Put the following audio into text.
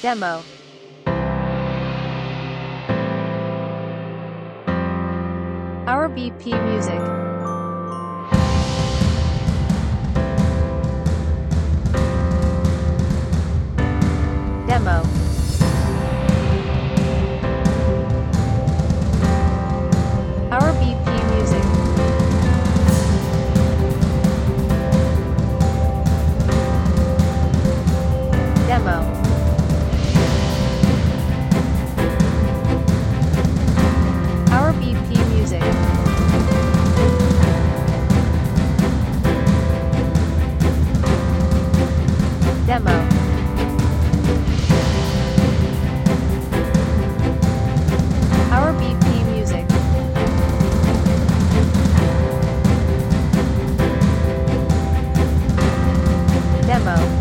Demo. Our BP Music. demo.